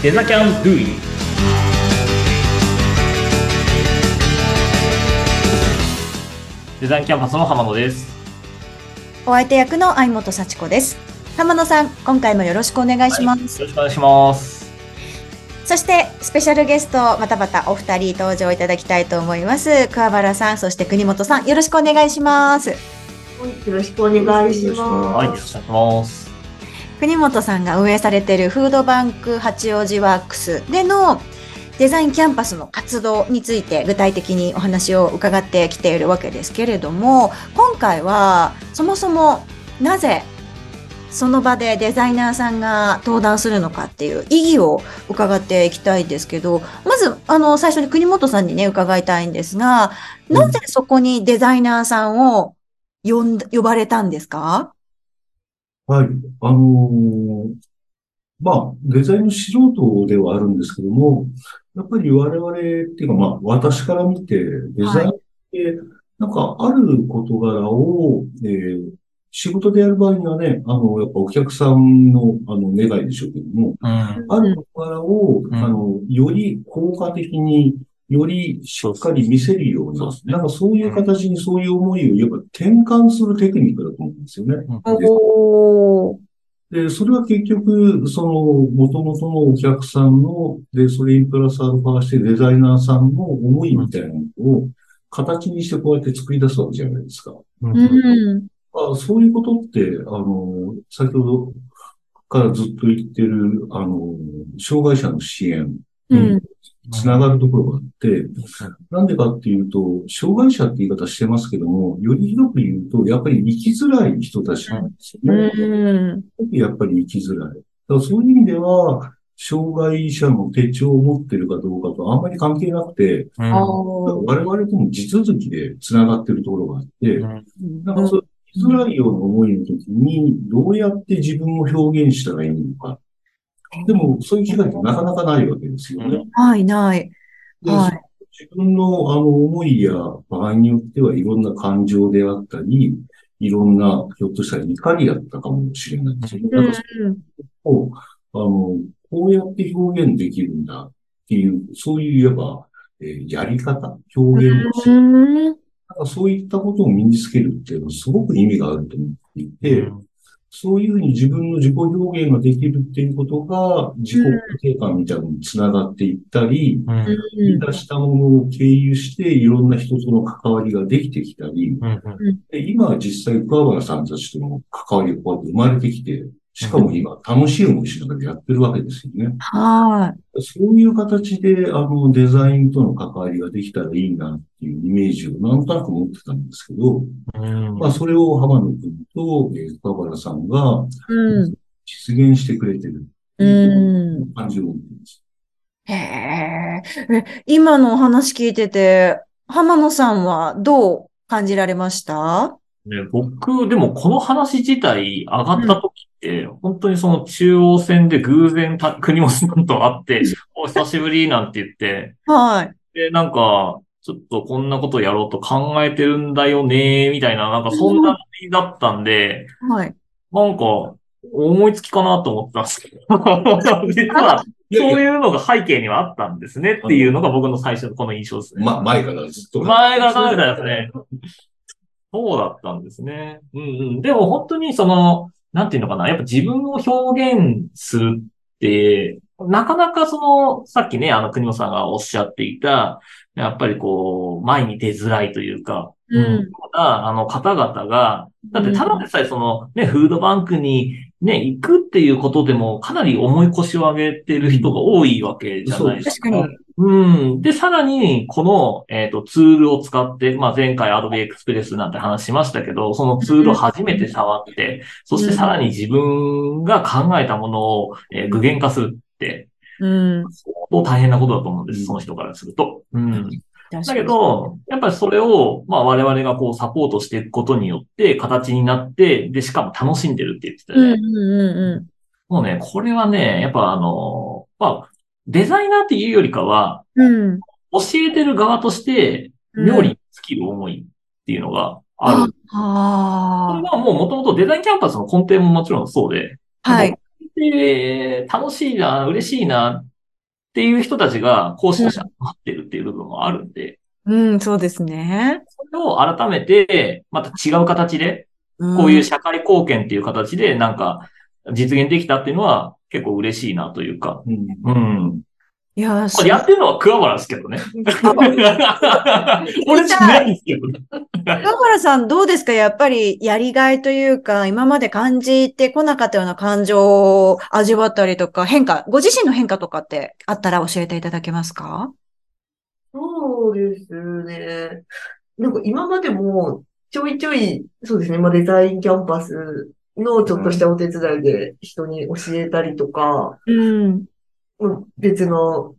デザキャンドゥイデザインキャンパスの浜野です。お相手役の相本幸子です。浜野さん、今回もよろしくお願いします。よろしくお願いします。そして、スペシャルゲスト、またまたお二人登場いただきたいと思います。桑原さん、そして国本さん、よろしくお願いします。よろしくお願いしはい、よろます。しくお願いします。国本さんが運営されているフードバンク八王子ワークスでのデザインキャンパスの活動について具体的にお話を伺ってきているわけですけれども今回はそもそもなぜその場でデザイナーさんが登壇するのかっていう意義を伺っていきたいんですけどまずあの最初に国本さんにね伺いたいんですがなぜそこにデザイナーさんを呼ん呼ばれたんですか？はい。あのーまあ、デザインの素人ではあるんですけども、やっぱり我々っていうか、まあ、私から見て、デザインって、なんか、ある事柄を、えー仕事でやる場合にはね、あの、やっぱお客さんの、あの、願いでしょうけども、うん。ある事柄を、うんあの、より効果的に、よりしっかり見せるようななんかそういう形にそういう思いをやっぱ転換するテクニックだと思うんですよね。で、それは結局、その、元々のお客さんの、で、それにプラスアルファしてデザイナーさんの思いみたいなのを、形にしてこうやって作り出すわけじゃないですか。うんうんあそういうことって、あの、先ほどからずっと言ってる、あの、障害者の支援うんにつながるところがあって、なんでかっていうと、障害者って言い方してますけども、より広く言うと、やっぱり生きづらい人たちなんですよね。うんやっぱり生きづらい。だからそういう意味では、障害者の手帳を持ってるかどうかとあんまり関係なくて、うんあ我々とも地続きで繋がってるところがあって、うんなんかそう生きづらいような思いの時に、どうやって自分を表現したらいいのか。でも、そういう機会ってなかなかないわけですよね。ないない。ではい自分のあの思いや場合によってはいろんな感情であったり、いろんな、ひょっとしたら怒りだったかもしれないですよね。なんあの、こうやって表現できるんだっていう、そういう言えば、えーやり方、表現をし、なんかそういったことを身につけるっていうのはすごく意味があると思っていて、そういうふうに自分の自己表現ができるっていうことが、自己肯定感みたいなのにつながっていったり、うん。したものを経由して、いろんな人との関わりができてきたり、うん。で今は実際、桑原さんたちとの関わりがこうやって生まれてきて、しかも今、楽しい思いしながらやってるわけですよね。はそういう形で、あの、デザインとの関わりができたらいいなっていうイメージをなんとなく持ってたんですけど、うんまあ、それを浜野くんと、えー、桑原さんがい。うん。実現してくれてるっていうう感じを持ってます。へえ。え今のお話聞いてて、浜野さんはどう感じられました？ね、僕、でもこの話自体上がった時って、本当にその中央線で偶然た国本さんと会って、お久しぶりなんて言って、はい。で、なんか、ちょっとこんなことやろうと考えてるんだよね、みたいな、なんかそんなノリだったんで、はい。なんか、思いつきかなと思ってたんですけど、実は、そういうのが背景にはあったんですねっていうのが僕の最初のこの印象ですね。ま、前からずっと。前が考えたですね。そうだったんですね。うんうん。でも本当にその、なんていうのかな。やっぱ自分を表現するって、なかなかその、さっきね、あの、国本さんがおっしゃっていた、やっぱりこう、前に出づらいというか、うんあの方々が、だってただでさえその、ね、フードバンクにね、行くっていうことでも、かなり重い腰を上げてる人が多いわけじゃないですか。確かに。うん。で、さらに、この、えっ、と、ツールを使って、まあ、前回 Adobe Express なんて話しましたけど、そのツールを初めて触って、そしてさらに自分が考えたものを、えー具現化するって、うん。相当大変なことだと思うんです、その人からすると。うん。だけ。ど、やっぱりそれを、まあ我々がこうサポートしていくことによって形になって、で、しかも楽しんでるって言ってたうん。うんうもうね、これはね、やっぱあの、まあ、デザイナーっていうよりかは、んうん。教えてる側として、うん妙に尽きる思いっていうのがある。これははもう元々デザインキャンパスの根底ももちろんそうで、あ。はい。で、楽しいな、嬉しいなっっていう人たちが講師として待ってるっていう部分もあるんで、うん、そうですね。それを改めて、また違う形で、こういう社会貢献っていう形で、なんか、実現できたっていうのは結構嬉しいなというか。うんうん。いやー、これやってるのは桑原ですけどね。俺じゃないんですけどね。桑原さんどうですか？やっぱりやりがいというか、今まで感じてこなかったような感情を味わったりとか、変化、ご自身の変化とかってあったら教えていただけますか？そうですね。なんか今までもちょいちょい、そうですね、まあ、デザインキャンパスのちょっとしたお手伝いで人に教えたりとか、うん。うん別の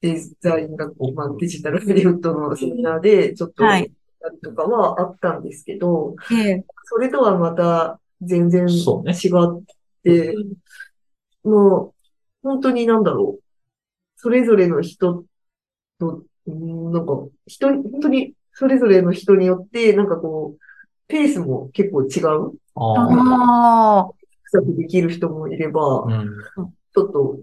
デザイン学校、まあ、デジタルハリウッドのセミナーでちょっとはいやったりとかはあったんですけど、ええ。それとはまた全然違そうねって、もう本当になんだろう。それぞれの人と、うんなんか人、本当にそれぞれの人によって、なんかこう、ペースも結構違う。あああ。草木できる人もいれば、ーうんちょっと、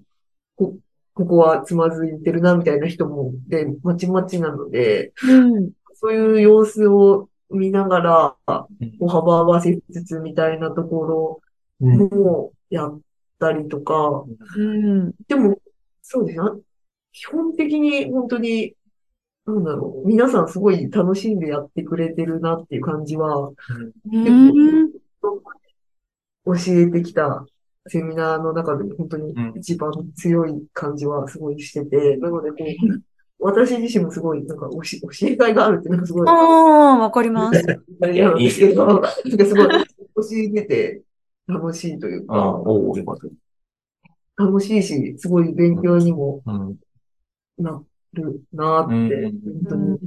こ、ここはつまずいてるなみたいな人も、で、まちまちなので、うん。そういう様子を見ながら、うん歩幅合わせつつみたいなとこうんろもやったりとか、うん。でも、そうですね。基本的に本当に、なんだろう、皆さんすごい楽しんでやってくれてるなっていう感じは、うん。教えてきたセミナーの中でも本当にうん。一番強い感じはすごいしてて、なのでこう、私自身もすごいなんか教え教えがいがあるっていうのがすごい、ああ、わかります。あれなんですけど、なんかすごい教えてて楽しいというあか、おーよかった。楽しいし、すごい勉強にもうん。なるなって、うん。本当に思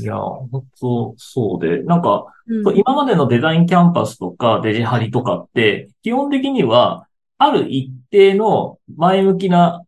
いや、本当そうで、なんか、うん今までのデザインキャンパスとかデジハリとかって、基本的には、ある一定の前向きな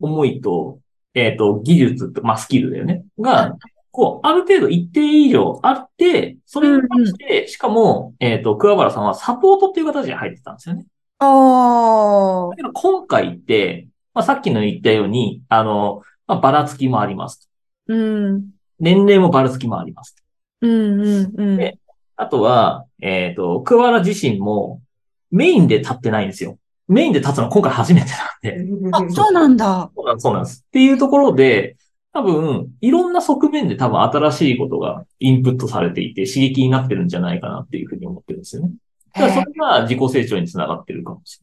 思いと、えっ、と、技術と、まあ、スキルだよね。が、こう、ある程度一定以上あって、それに対して、しかも、えっ、と、桑原さんはサポートっていう形で入ってたんですよね。ああだ。けど今回って、まあ、さっきの言ったように、あの、まあ、ばらつきもあります。うん。年齢もばらつきもあります。うん、うん、うん。であとは、えっ、と、桑原自身もメインで立ってないんですよ。メインで立つのは今回初めてなんで。あ、そうなんだ。そうなんです、そうなんです。っていうところで、多分、いろんな側面で多分新しいことがインプットされていて刺激になってるんじゃないかなっていうふうに思ってるんですよね。だからそれが自己成長につながってるかもし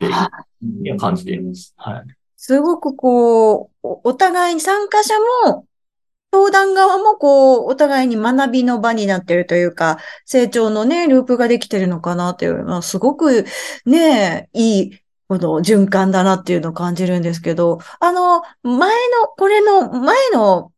れない。っていう感じでいます。はい。すごくこう、おお互いに参加者も、相談側もこう、お互いに学びの場になってるというか、成長のね、ループができてるのかなっていうのは、すごくね、いい、この循環だなっていうのを感じるんですけど、あの、前の、これの前の、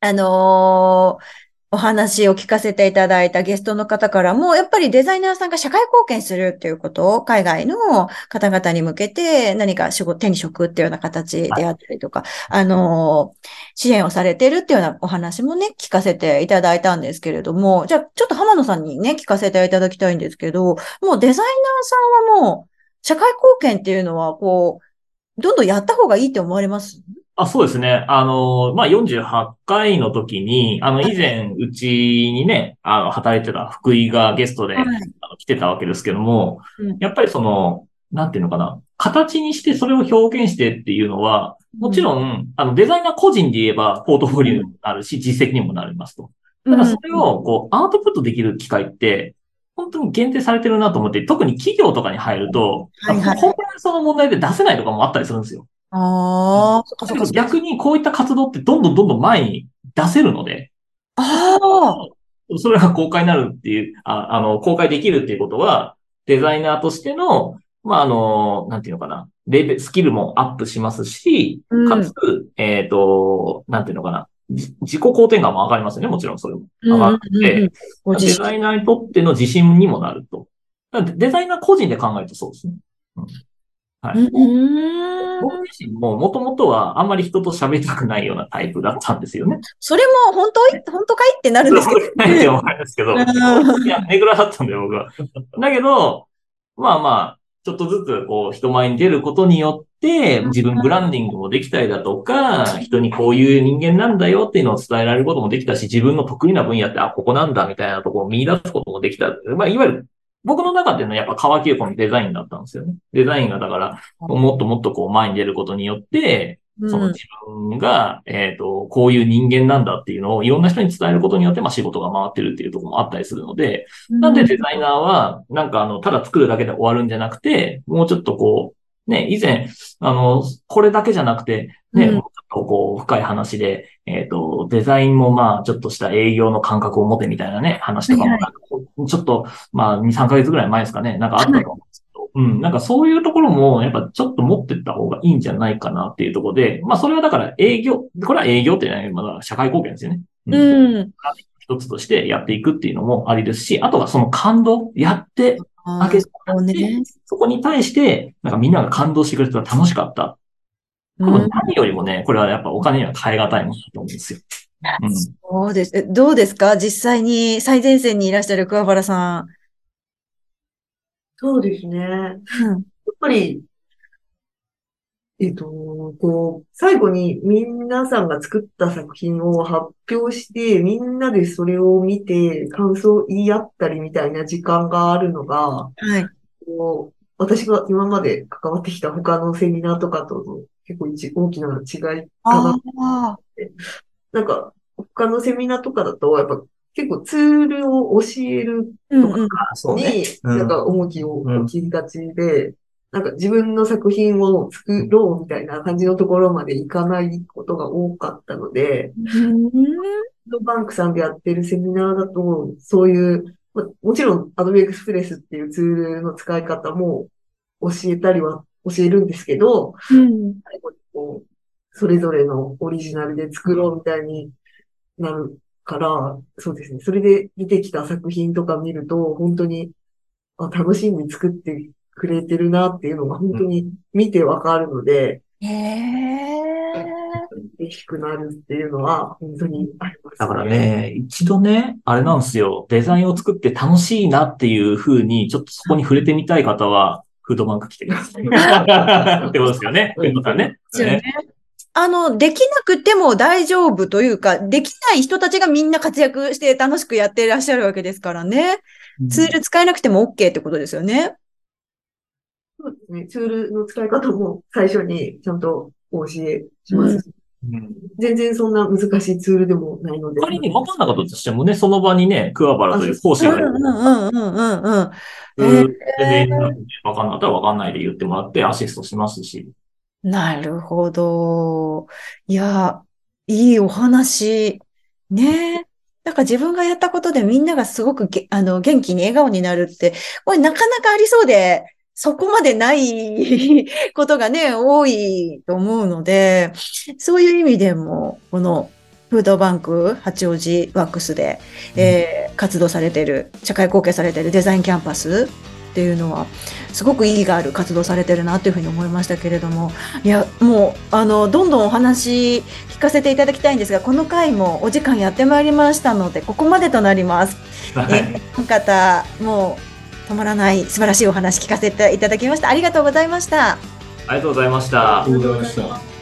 あのーお話を聞かせていただいたゲストの方からも、やっぱりデザイナーさんが社会貢献するっていうことを海外の方々に向けて何か仕事、手に職っていうような形であったりとか、あのー支援をされてるっていうようなお話もね、聞かせていただいたんですけれども、じゃあちょっと浜野さんにね、聞かせていただきたいんですけど、もうデザイナーさんはもう社会貢献っていうのはこう、どんどんやった方がいいって思われます？あ、そうですね。あの、まあ、48回の時に、あの、以前、うちにね、あの、働いてた福井がゲストで、はい。あの来てたわけですけども、うん。やっぱりその、なんていうのかな、形にしてそれを表現してっていうのは、もちろん、あの、デザイナー個人で言えば、ポートフォリオにもなるし、実績にもなりますと。ただそれを、こう、アウトプットできる機会って、本当に限定されてるなと思って、特に企業とかに入ると、はいはい。コンプライアンスの問題で出せないとかもあったりするんですよ。ああ、そっかそっか。逆にこういった活動ってどんどんどんどん前に出せるので、ああ、それが公開になるっていう、ああの、公開できるっていうことは、デザイナーとしての、まあ、あの、なんていうのかな、レベスキルもアップしますし、うんかつ、えっ、と、なんていうのかな、じ自己肯定感も上がりますよね、もちろんそれも。上がっうんうんうんうん。デザイナーにとっての自信にもなると。デザイナー個人で考えるとそうですね。うんはい。うん僕自身ももともとはあんまり人と喋りたくないようなタイプだったんですよね。それも本当？い本当かい？ってなるんですけど。ないって思うんですけど。うんいや、ネグラだったんだよ、僕は。だけど、まあまあ、ちょっとずつこう人前に出ることによって、自分ブランディングもできたりだとか、人にこういう人間なんだよっていうのを伝えられることもできたし、自分の得意な分野って、あ、ここなんだみたいなところを見出すこともできた。まあ、いわゆる、僕の中でのやっぱ乾き横のデザインだったんですよね。デザインがだから、もっともっとこう前に出ることによって、その自分が、えっ、と、こういう人間なんだっていうのをいろんな人に伝えることによって、まあ仕事が回ってるっていうところもあったりするので、なんでデザイナーは、なんかあの、ただ作るだけで終わるんじゃなくて、もうちょっとこう、ね、以前、あの、これだけじゃなくて、ね、うんこう、深い話で、えっ、と、デザインもまあ、ちょっとした営業の感覚を持てみたいなね、話とかもはいなんかこう、ちょっと、まあ、2、3ヶ月ぐらい前ですかね、なんかあったと思うんですけど、うん、なんかそういうところも、やっぱちょっと持ってった方がいいんじゃないかなっていうところで、まあ、それはだから営業、これは営業ってね、まだ社会貢献ですよね。うんうん。一つとしてやっていくっていうのもありですし、あとはその感動、やってあげそうね。そこに対して、なんかみんなが感動してくれたら楽しかった。何よりもね、これはやっぱお金には変え難いものだと思うんですよ。うんそうです。えどうですか？実際に最前線にいらっしゃる桑原さそうですね。やっ。ぱり、えっと、こう、最後に皆さんが作った作品を発表して、みんなでそれを見て感想を言い合ったりみたいな時間があるのが、はい。こう私が今まで関わってきた他のセミナーとかとの結構一大きな違いかな。なんか、他のセミナーとかだと、やっぱ結構ツールを教えるうんうん。そうね。に、うんなんか重きを置きがちで、なんか自分の作品を作ろうみたいな感じのところまでいかないことが多かったので、ドバンクさんでやってるセミナーだと、そういう、まもちろん Adobe Express っていうツールの使い方も教えたりは教えるんですけど、うん。最後にこう、それぞれのオリジナルで作ろうみたいになるから、そうですね。それで出てきた作品とか見ると、本当に、あ、楽しんで作ってくれてるなっていうのが本当に見てわかるので、へえ。嬉しくなるっていうのは本当にあります、だから。ね、一度ね、あれなんですよ、デザインを作って楽しいなっていう風に、ちょっとそこに触れてみたい方は、フードバンク来てください。ってことですよね。フードさんね。ですよね。あの、できなくても大丈夫というか、できない人たちがみんな活躍して楽しくやっていらっしゃるわけですからね。ツール使えなくても OK ってことですよね。そうですね。ツールの使い方も最初にちゃんとお教えしますし、うん全然そんな難しいツールでもないので。仮に分かんなかったとしてもね、その場にね、桑原という講師がいる。んうんうんうんうん。うん全然分かんなかったら分かんないで言ってもらってアシストしますし。なるほど。いや、いいお話。ねえ。なんか自分がやったことでみんながすごくげあの元気に笑顔になるって、これなかなかありそうで、そこまでないことがね、多いと思うので、そういう意味でも、このフードバンク八王子ワックスで、えー活動されてる、社会貢献されてるデザインキャンパスっていうのは、すごく意義がある活動されてるなというふうに思いましたけれども、いや、もう、あの、どんどんお話聞かせていただきたいんですが、この回もお時間やってまいりましたので、ここまでとなります。はいえ方、もう、止まらない素晴らしいお話聞かせていただきました。ありがとうございました。ありがとうございましたありがとうございました。